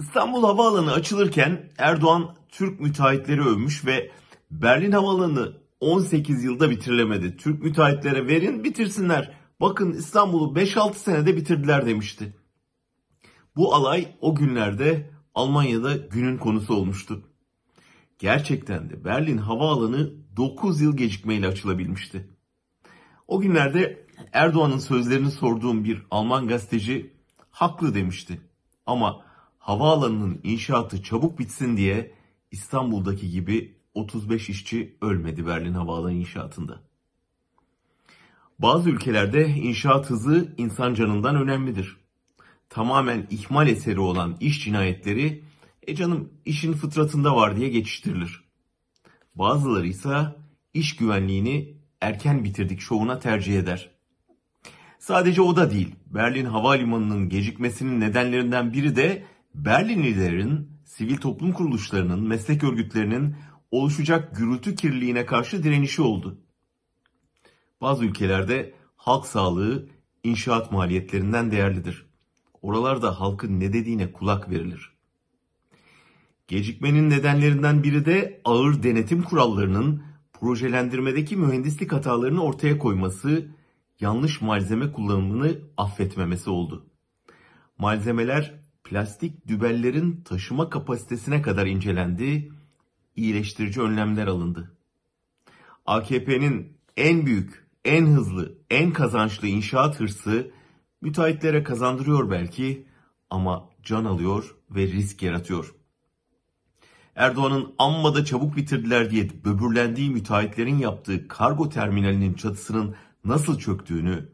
İstanbul Havaalanı açılırken Erdoğan Türk müteahhitleri övmüş ve Berlin Havaalanı 18 yılda bitirilemedi. Türk müteahhitlere verin bitirsinler. Bakın İstanbul'u 5-6 senede bitirdiler demişti. Bu alay o günlerde Almanya'da günün konusu olmuştu. Gerçekten de Berlin Havaalanı 9 yıl gecikmeyle açılabilmişti. O günlerde Erdoğan'ın sözlerini sorduğum bir Alman gazeteci haklı demişti. Ama havaalanının inşaatı çabuk bitsin diye İstanbul'daki gibi 35 işçi ölmedi Berlin Havaalanı inşaatında. Bazı ülkelerde inşaat hızı insan canından önemlidir. Tamamen ihmal eseri olan iş cinayetleri e canım işin fıtratında var diye geçiştirilir. Bazıları ise iş güvenliğini erken bitirdik şovuna tercih eder. Sadece o da değil. Berlin Havalimanı'nın gecikmesinin nedenlerinden biri de Berlinlilerin, sivil toplum kuruluşlarının, meslek örgütlerinin oluşacak gürültü kirliliğine karşı direnişi oldu. Bazı ülkelerde halk sağlığı inşaat maliyetlerinden değerlidir. Oralarda halkın ne dediğine kulak verilir. Gecikmenin nedenlerinden biri de ağır denetim kurallarının projelendirmedeki mühendislik hatalarını ortaya koyması, yanlış malzeme kullanımını affetmemesi oldu. Malzemeler plastik dübellerin taşıma kapasitesine kadar incelendi, iyileştirici önlemler alındı. AKP'nin en büyük, en hızlı, en kazançlı inşaat hırsı müteahhitlere kazandırıyor belki ama can alıyor ve risk yaratıyor. Erdoğan'ın amma da çabuk bitirdiler diye böbürlendiği müteahhitlerin yaptığı kargo terminalinin çatısının nasıl çöktüğünü,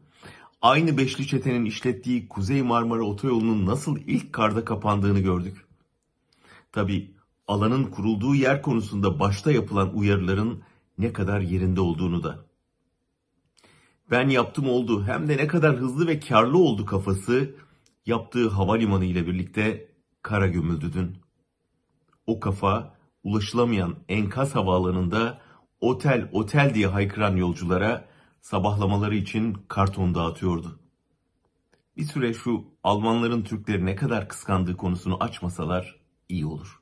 aynı beşli çetenin işlettiği Kuzey Marmara Otoyolu'nun nasıl ilk karda kapandığını gördük. Tabi alanın kurulduğu yer konusunda başta yapılan uyarıların ne kadar yerinde olduğunu da. Ben yaptım oldu hem de ne kadar hızlı ve karlı oldu kafası yaptığı havalimanı ile birlikte kara gömüldü dün. O kafa ulaşılamayan enkaz havaalanında otel otel diye haykıran yolculara sabahlamaları için karton dağıtıyordu. Bir süre şu Almanların Türkleri ne kadar kıskandığı konusunu açmasalar iyi olur.